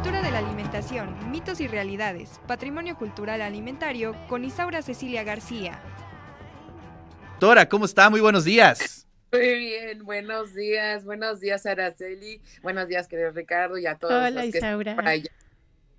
Cultura de la alimentación, mitos y realidades, patrimonio cultural alimentario con Isaura Cecilia García. Doctora, ¿cómo está? Muy buenos días. Muy bien, buenos días, buenos días Araceli, buenos días querido Ricardo y a todos Hola, los que Isaura. están por allá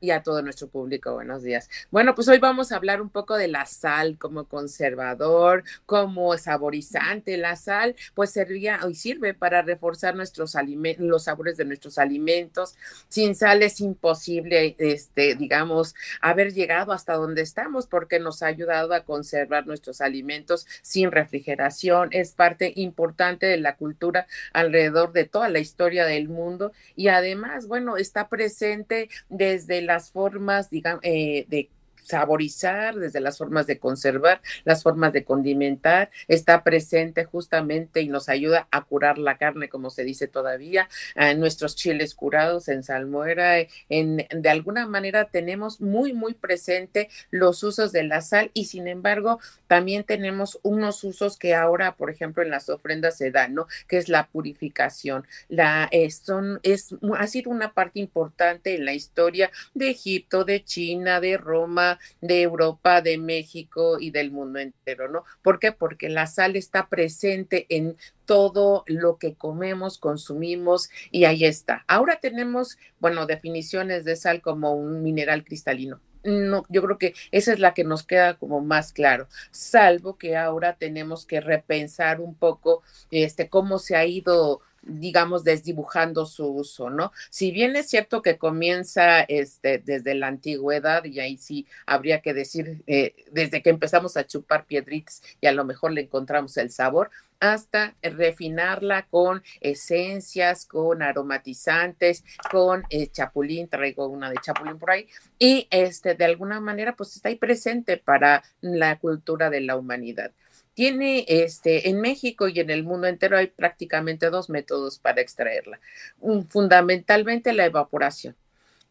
y a todo nuestro público. Buenos días. Bueno, pues hoy vamos a hablar un poco de la sal como conservador, como saborizante. La sal, pues servía y sirve para reforzar nuestros alimentos, los sabores de nuestros alimentos. Sin sal es imposible, este, digamos, haber llegado hasta donde estamos porque nos ha ayudado a conservar nuestros alimentos sin refrigeración. Es parte importante de la cultura alrededor de toda la historia del mundo y además, bueno, está presente desde las formas, digamos, eh, de saborizar, desde las formas de conservar, las formas de condimentar, está presente justamente y nos ayuda a curar la carne, como se dice todavía, en nuestros chiles curados, en salmuera, en, de alguna manera tenemos muy, muy presente los usos de la sal y sin embargo también tenemos unos usos que ahora, por ejemplo, en las ofrendas se dan, ¿no? Que es la purificación. La, eh, son, es, ha sido una parte importante en la historia de Egipto, de China, de Roma, de Europa, de México y del mundo entero, ¿no? ¿Por qué? Porque la sal está presente en todo lo que comemos, consumimos y ahí está. Ahora tenemos, bueno, definiciones de sal como un mineral cristalino. No, yo creo que esa es la que nos queda como más claro, salvo que ahora tenemos que repensar un poco este cómo se ha ido digamos, desdibujando su uso, ¿no? Si bien es cierto que comienza este, desde la antigüedad, y ahí sí habría que decir, eh, desde que empezamos a chupar piedritas y a lo mejor le encontramos el sabor, hasta refinarla con esencias, con aromatizantes, con eh, chapulín, traigo una de chapulín por ahí, y este, de alguna manera, pues está ahí presente para la cultura de la humanidad tiene este en México y en el mundo entero hay prácticamente dos métodos para extraerla. Un, fundamentalmente la evaporación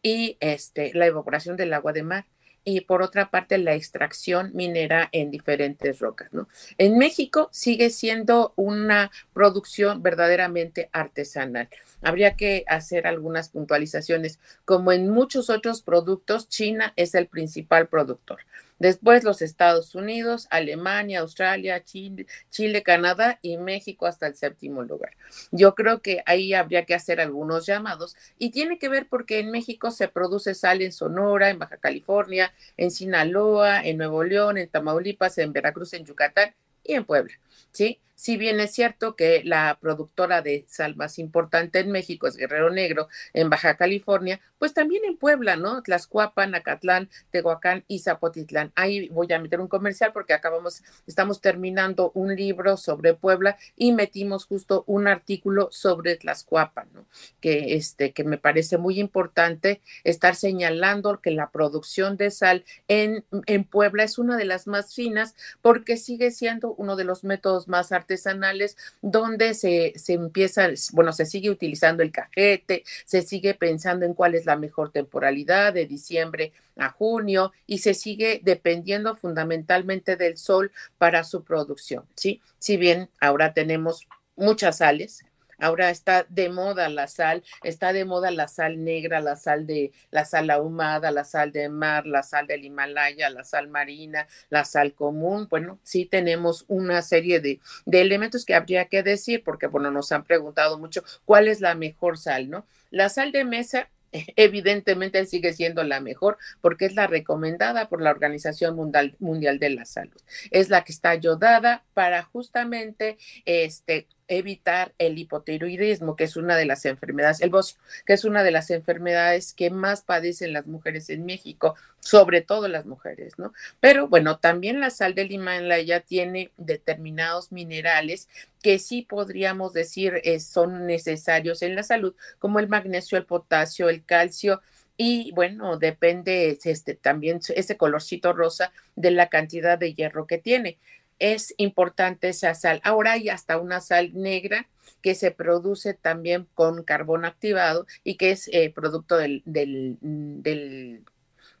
y este la evaporación del agua de mar y por otra parte la extracción minera en diferentes rocas, ¿no? En México sigue siendo una producción verdaderamente artesanal. Habría que hacer algunas puntualizaciones. Como en muchos otros productos, China es el principal productor. Después los Estados Unidos, Alemania, Australia, Chile, Chile, Canadá y México hasta el séptimo lugar. Yo creo que ahí habría que hacer algunos llamados y tiene que ver porque en México se produce sal en Sonora, en Baja California, en Sinaloa, en Nuevo León, en Tamaulipas, en Veracruz, en Yucatán y en Puebla. ¿Sí? Si bien es cierto que la productora de sal más importante en México es Guerrero Negro, en Baja California, pues también en Puebla, ¿no? Tlaxcuapan, Acatlán, Tehuacán y Zapotitlán. Ahí voy a meter un comercial porque acabamos, estamos terminando un libro sobre Puebla y metimos justo un artículo sobre Tlaxcuapan, ¿no? Que, este, que me parece muy importante estar señalando que la producción de sal en, en Puebla es una de las más finas porque sigue siendo uno de los métodos más artesanales artesanales donde se, se empieza, bueno, se sigue utilizando el cajete, se sigue pensando en cuál es la mejor temporalidad de diciembre a junio y se sigue dependiendo fundamentalmente del sol para su producción, ¿sí? Si bien ahora tenemos muchas sales, Ahora está de moda la sal, está de moda la sal negra, la sal de la sal ahumada, la sal de mar, la sal del Himalaya, la sal marina, la sal común. Bueno, sí tenemos una serie de, de elementos que habría que decir, porque bueno, nos han preguntado mucho cuál es la mejor sal, ¿no? La sal de mesa evidentemente sigue siendo la mejor porque es la recomendada por la Organización Mundial, Mundial de la Salud. Es la que está ayudada para justamente este evitar el hipotiroidismo, que es una de las enfermedades, el bocio, que es una de las enfermedades que más padecen las mujeres en México, sobre todo las mujeres, ¿no? Pero bueno, también la sal del Himalaya tiene determinados minerales que sí podríamos decir eh, son necesarios en la salud, como el magnesio, el potasio, el calcio, y bueno, depende este, también ese colorcito rosa de la cantidad de hierro que tiene es importante esa sal. Ahora hay hasta una sal negra que se produce también con carbón activado y que es eh, producto del, del,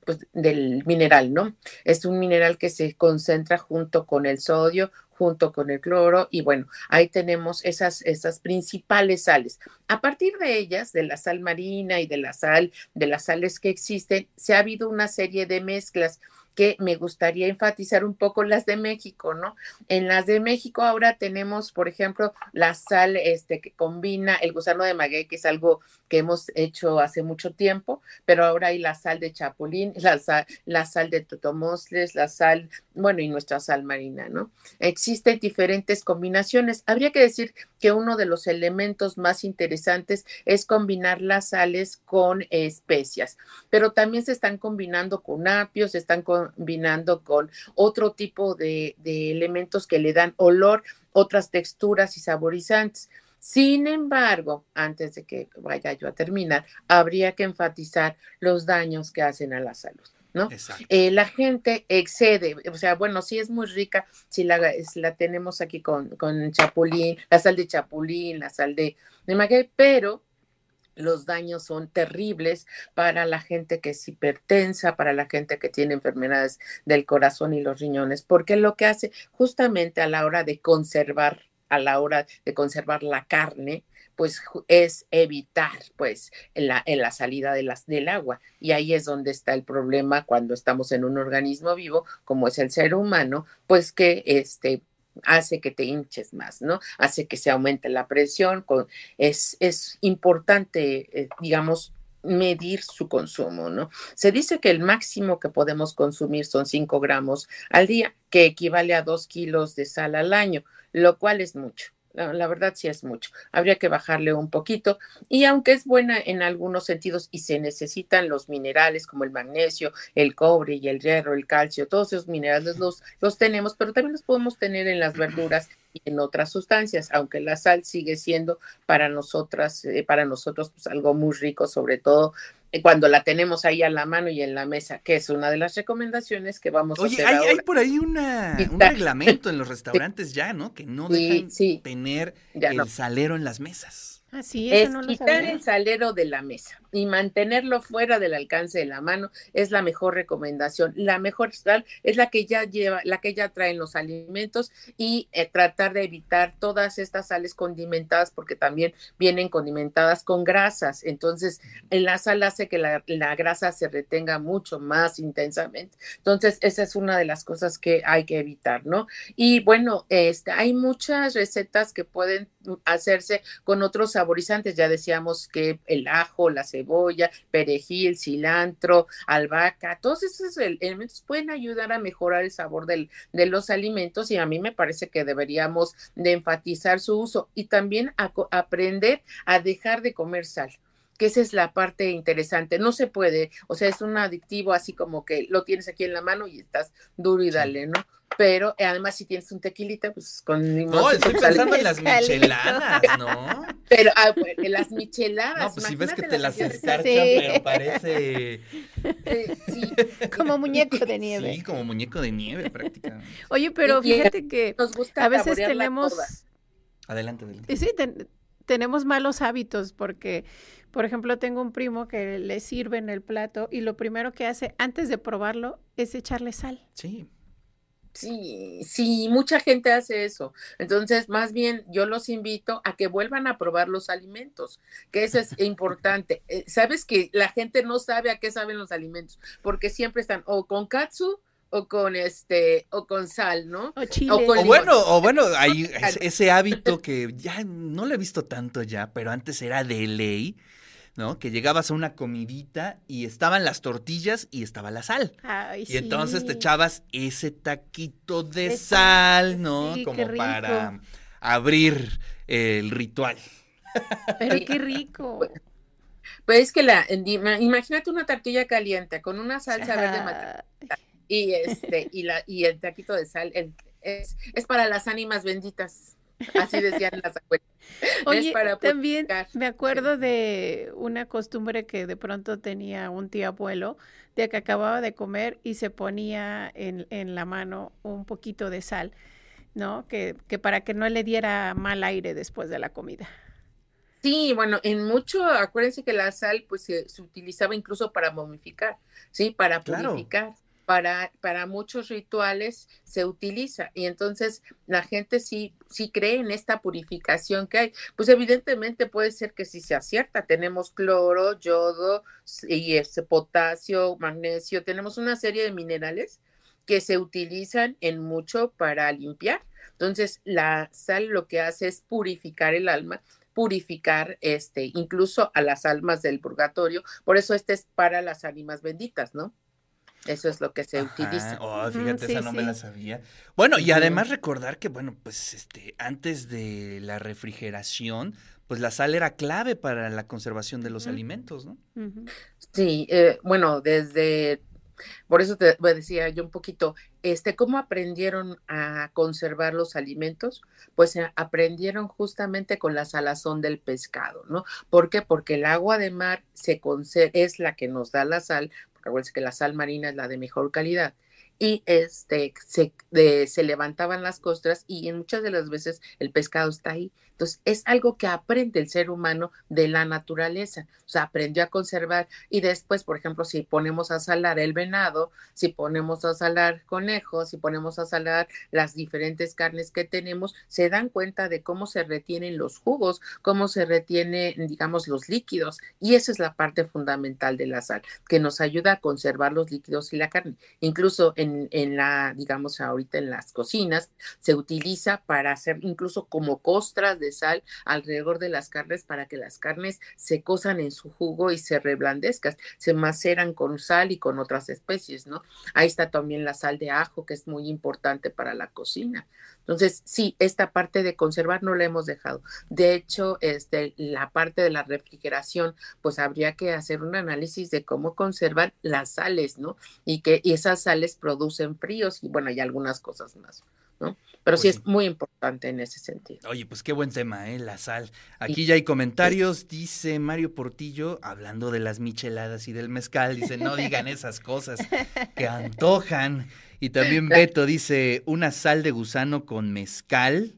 pues, del mineral, ¿no? Es un mineral que se concentra junto con el sodio, junto con el cloro y bueno, ahí tenemos esas, esas principales sales. A partir de ellas, de la sal marina y de la sal, de las sales que existen, se ha habido una serie de mezclas que me gustaría enfatizar un poco las de México, ¿no? En las de México ahora tenemos, por ejemplo, la sal este, que combina el gusano de maguey, que es algo que hemos hecho hace mucho tiempo, pero ahora hay la sal de chapulín, la sal, la sal de totomosles, la sal, bueno, y nuestra sal marina, ¿no? Existen diferentes combinaciones. Habría que decir que uno de los elementos más interesantes es combinar las sales con especias, pero también se están combinando con apios, se están combinando con otro tipo de, elementos que le dan olor, otras texturas y saborizantes. Sin embargo, antes de que vaya yo a terminar, habría que enfatizar los daños que hacen a la salud. ¿No? Eh, la gente excede, o sea, bueno, sí es muy rica si la, la tenemos aquí con, con, chapulín, la sal de chapulín, la sal de, de maguey, pero los daños son terribles para la gente que es hipertensa, para la gente que tiene enfermedades del corazón y los riñones, porque lo que hace justamente a la hora de conservar a la hora de conservar la carne, pues es evitar pues en la, en la salida de las, del agua. Y ahí es donde está el problema cuando estamos en un organismo vivo, como es el ser humano, pues que este hace que te hinches más, ¿no? Hace que se aumente la presión. Es, es importante, eh, digamos, medir su consumo, ¿no? Se dice que el máximo que podemos consumir son 5 gramos al día, que equivale a 2 kilos de sal al año, lo cual es mucho. La, verdad sí es mucho. Habría que bajarle un poquito. Y aunque es buena en algunos sentidos y se necesitan los minerales como el magnesio, el cobre y el hierro, el calcio, todos esos minerales los, los tenemos, pero también los podemos tener en las verduras y en otras sustancias, aunque la sal sigue siendo para nosotras, eh, para nosotros, pues algo muy rico, sobre todo eh, cuando la tenemos ahí a la mano y en la mesa, que es una de las recomendaciones que vamos a hacer. Oye, hay, por ahí una, un reglamento en los restaurantes ya, ¿no? Que no dejan tener el salero en las mesas. Así es, quitar el salero de la mesa y mantenerlo fuera del alcance de la mano es la mejor recomendación. La mejor sal es la que ya lleva, la que ya traen los alimentos y eh, tratar de evitar todas estas sales condimentadas porque también vienen condimentadas con grasas. Entonces, la sal hace que la, la grasa se retenga mucho más intensamente. Entonces, esa es una de las cosas que hay que evitar, ¿no? Y bueno, este, hay muchas recetas que pueden hacerse con otros saborizantes. Ya decíamos que el ajo, la cebolla, perejil, cilantro, albahaca, todos esos elementos pueden ayudar a mejorar el sabor del, de los alimentos y a mí me parece que deberíamos de enfatizar su uso y también aprender a dejar de comer sal que esa es la parte interesante. No se puede, o sea, es un adictivo así como que lo tienes aquí en la mano y estás duro y dale, ¿no? pero eh, además si tienes un tequilita, pues con No, estoy pensando en las micheladas, ¿no? Pero ah, en las micheladas. No, pues si ves que te las escarchan, pero parece... Eh, sí. Como muñeco de nieve. Sí, como muñeco de nieve prácticamente. Oye, pero fíjate que a veces tenemos... Adelante, adelante. Sí, tenemos malos hábitos porque, por ejemplo, tengo un primo que le sirve en el plato y lo primero que hace antes de probarlo es echarle sal. Sí. Sí, sí, mucha gente hace eso. Entonces, más bien, yo los invito a que vuelvan a probar los alimentos, que eso es importante. Eh, Sabes que la gente no sabe a qué saben los alimentos, porque siempre están o con katsu o con este o con sal, ¿no? O chile. O, bueno, o bueno, hay ese hábito que ya no lo he visto tanto ya, pero antes era de ley ¿no? Que llegabas a una comidita y estaban las tortillas y estaba la sal. y entonces te echabas ese taquito de, sal, ¿no? Como para abrir el ritual. Pero qué rico. Pues es que la, imagínate una tortilla caliente con una salsa verde y este y la y el taquito de sal es, es para las ánimas benditas. Así decían las abuelas. Oye, también me acuerdo de una costumbre que de pronto tenía un tío abuelo, de que acababa de comer y se ponía en, en la mano un poquito de sal, ¿no? Que, que para que no le diera mal aire después de la comida. Sí, bueno, en mucho, acuérdense que la sal pues se, utilizaba incluso para momificar, ¿sí? Para purificar para, para muchos rituales se utiliza y entonces la gente sí, sí cree en esta purificación que hay. Pues evidentemente puede ser que sí se acierta. Tenemos cloro, yodo y ese potasio, magnesio, tenemos una serie de minerales que se utilizan en mucho para limpiar. Entonces, la sal lo que hace es purificar el alma purificar este incluso a las almas del purgatorio, por eso este es para las ánimas benditas, ¿no? Eso es lo que se utiliza. Oh, fíjate, esa no me la sabía. Bueno, y además recordar que, bueno, pues este, antes de la refrigeración, pues la sal era clave para la conservación de los alimentos, ¿no? Sí, eh, bueno, desde por eso te decía yo un poquito, este, ¿cómo aprendieron a conservar los alimentos? Pues eh, aprendieron justamente con la salazón del pescado, ¿no? ¿Por qué? Porque el agua de mar se es la que nos da la sal, acuérdense que la sal marina es la de mejor calidad y este se, se levantaban las costras y en muchas de las veces el pescado está ahí. Entonces, es algo que aprende el ser humano de la naturaleza, o sea, aprendió a conservar y después, por ejemplo, si ponemos a salar el venado, si ponemos a salar conejos, si ponemos a salar las diferentes carnes que tenemos, se dan cuenta de cómo se retienen los jugos, cómo se retienen, digamos, los líquidos y esa es la parte fundamental de la sal, que nos ayuda a conservar los líquidos y la carne. Incluso en, en la, digamos, ahorita en las cocinas, se utiliza para hacer incluso como costras de sal alrededor de las carnes para que las carnes se cosan en su jugo y se reblandezcan, se maceran con sal y con otras especies, ¿no? Ahí está también la sal de ajo, que es muy importante para la cocina. Entonces, sí, esta parte de conservar no la hemos dejado. De hecho, este, la parte de la refrigeración, pues habría que hacer un análisis de cómo conservar las sales, ¿no? Y que esas sales producen fríos y bueno, hay algunas cosas más. ¿No? Pero sí, pues es muy importante en ese sentido. Oye, pues qué buen tema, ¿eh? La sal. Aquí ya hay comentarios, dice Mario Portillo, hablando de las micheladas y del mezcal, dice, no digan esas cosas que antojan. Y también Beto dice, una sal de gusano con mezcal.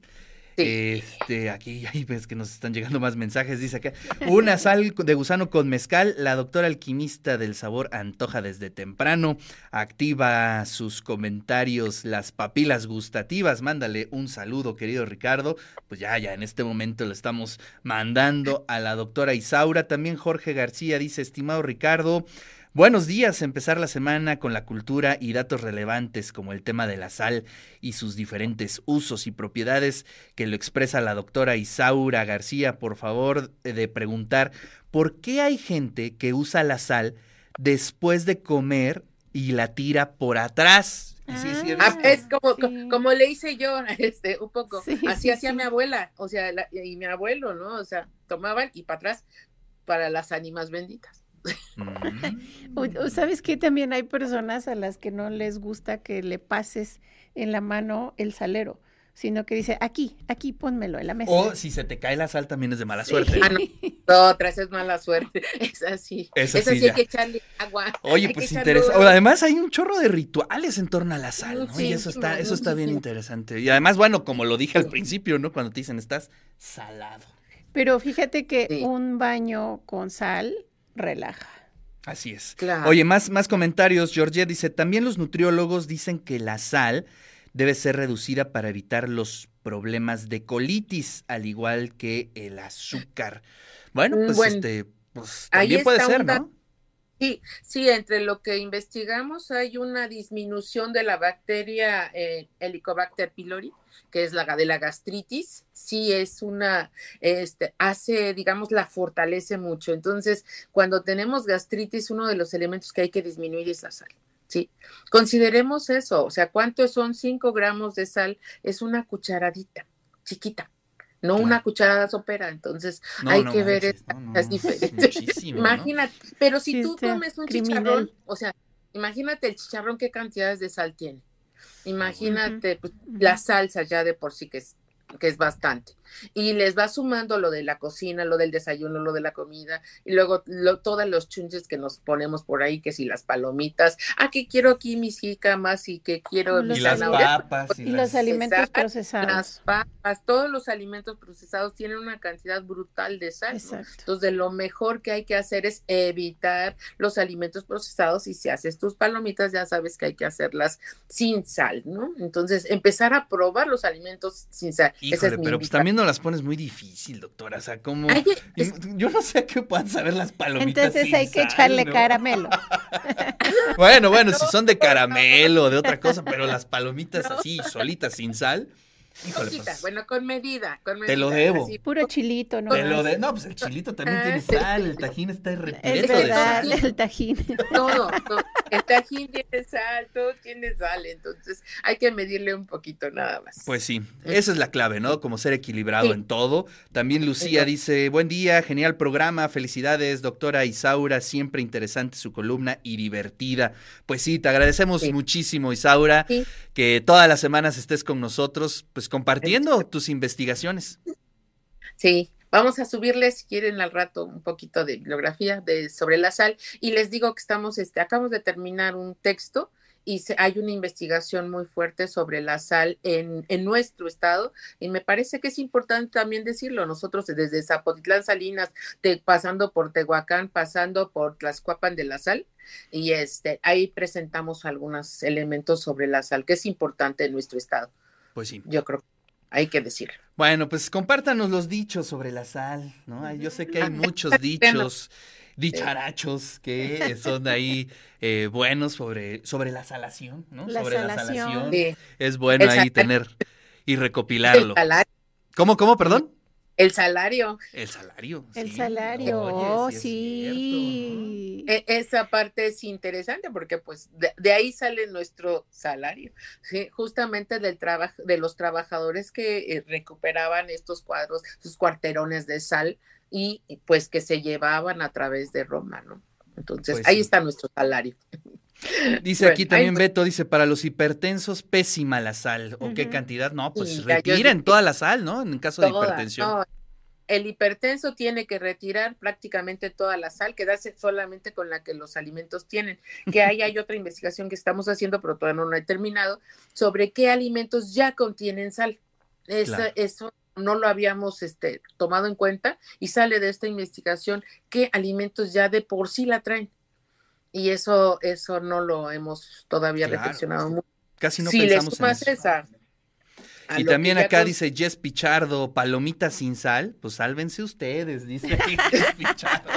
Este, aquí ves que nos están llegando más mensajes. Dice acá, una sal de gusano con mezcal. La doctora alquimista del sabor antoja desde temprano. Activa sus comentarios, las papilas gustativas. Mándale un saludo, querido Ricardo. Pues ya, ya en este momento lo estamos mandando a la doctora Isaura. También Jorge García dice, estimado Ricardo. Buenos días, empezar la semana con la cultura y datos relevantes como el tema de la sal y sus diferentes usos y propiedades que lo expresa la doctora Isaura García. Por favor de preguntar, ¿por qué hay gente que usa la sal después de comer y la tira por atrás? Ah, es como, como le hice yo, este, un poco, así hacía mi abuela, o sea, y mi abuelo, ¿no? O sea, tomaban y para atrás para las ánimas benditas. Mm. ¿Sabes que También hay personas a las que no les gusta que le pases en la mano el salero, sino que dice, aquí, aquí pónmelo en la mesa. O si se te cae la sal también es de mala suerte. Ah, no. Es mala suerte. Es así. Es así, hay que echarle agua. Oye, pues interesante. Además hay un chorro de rituales en torno a la sal, ¿no? y eso está, eso está bien interesante. Y además, bueno, como lo dije al principio, ¿no? Cuando te dicen estás salado. Pero fíjate que un baño con sal relaja. Así es. Oye, más, más comentarios. Georgia dice, también los nutriólogos dicen que la sal debe ser reducida para evitar los problemas de colitis, al igual que el azúcar. Bueno, mm, pues este, pues también puede ser, ¿no? Sí, sí, entre lo que investigamos hay una disminución de la bacteria eh, Helicobacter pylori, que es la de la gastritis, sí es una, este, hace, digamos, la fortalece mucho. Entonces, cuando tenemos gastritis, uno de los elementos que hay que disminuir es la sal. Sí, consideremos eso, o sea, ¿cuántos son 5 gramos de sal? Es una cucharadita chiquita no una cucharada sopera, entonces hay que ver es diferente. Imagínate, pero si tú comes un chicharrón, o sea, imagínate el chicharrón qué cantidades de sal tiene. Imagínate pues, la salsa ya de por sí que es, que es bastante. Y les va sumando lo de la cocina, lo del desayuno, lo de la comida y luego lo, todos los chunches que nos ponemos por ahí, que si las palomitas, ah, que quiero aquí mis jícamas y que quiero y las papas y, los alimentos procesados. Las papas, todos los alimentos procesados tienen una cantidad brutal de sal. Entonces, lo mejor que hay que hacer es evitar los alimentos procesados y si haces tus palomitas ya sabes que hay que hacerlas sin sal, ¿no? Entonces, empezar a probar los alimentos sin sal. Híjole, pero pues también las pones muy difícil, doctora. O sea, como. Yo no sé a qué puedan saber las palomitas. Entonces hay que echarle caramelo. bueno, bueno, si son de caramelo o de otra cosa, pero las palomitas así, solitas, sin sal. Pues, bueno, con medida, con medida. Te lo debo. Puro chilito, ¿no? Te lo de... No, pues el chilito también tiene ah, sal, el tajín está repleto de sal. El tajín. Todo, el tajín tiene sal, todo tiene sal, entonces hay que medirle un poquito nada más. Pues sí, esa es la clave, ¿no? Como ser equilibrado en todo. También Lucía dice, buen día, genial programa, felicidades, doctora Isaura, siempre interesante su columna y divertida. Pues sí, te agradecemos muchísimo, Isaura, que todas las semanas estés con nosotros, pues compartiendo tus investigaciones. Sí, vamos a subirles, si quieren, al rato un poquito de bibliografía de, sobre la sal. Y les digo que estamos, este, acabamos de terminar un texto y hay una investigación muy fuerte sobre la sal en, en, nuestro estado y me parece que es importante también decirlo. Nosotros desde Zapotitlán Salinas, pasando por Tehuacán, pasando por Tlaxcuapan de la Sal, y este, ahí presentamos algunos elementos sobre la sal, que es importante en nuestro estado. Pues sí. Yo creo que hay que decirlo. Bueno, pues compártanos los dichos sobre la sal, ¿no? Yo sé que hay muchos dichos, dicharachos que son ahí eh, buenos sobre, sobre la salación, ¿no? sobre la salación. Es bueno ahí tener y recopilarlo. ¿Cómo, cómo, perdón? El salario. El salario. El salario, sí. E, esa parte es interesante porque pues de, ahí sale nuestro salario, ¿sí? justamente del trabajo de los trabajadores que eh, recuperaban estos cuadros, sus cuarterones de sal y pues que se llevaban a través de Roma, ¿no? Entonces, pues ahí está nuestro salario. Dice aquí también Beto, dice, para los hipertensos, pésima la sal. ¿O qué cantidad? No, pues retiren toda la sal, ¿no? En caso de hipertensión. El hipertenso tiene que retirar prácticamente toda la sal, quedarse solamente con la que los alimentos tienen. Que ahí hay otra investigación que estamos haciendo, pero todavía no he terminado, sobre qué alimentos ya contienen sal. Eso no lo habíamos este, tomado en cuenta y sale de esta investigación qué alimentos ya de por sí la traen y eso, eso no lo hemos todavía reflexionado mucho. Casi no pensamos en eso. Y también acá dice Jess Pichardo, palomitas sin sal, pues sálvense ustedes, dice Jess Pichardo.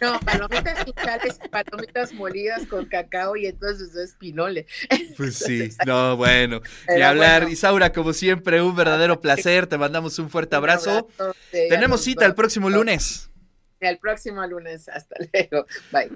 No, palomitas sin sal es palomitas molidas con cacao y entonces es pinole. Pues sí, no, bueno. y hablar, Isaura, como siempre, un verdadero placer, te mandamos un fuerte abrazo. Tenemos cita el próximo lunes. El próximo lunes, hasta luego. Bye.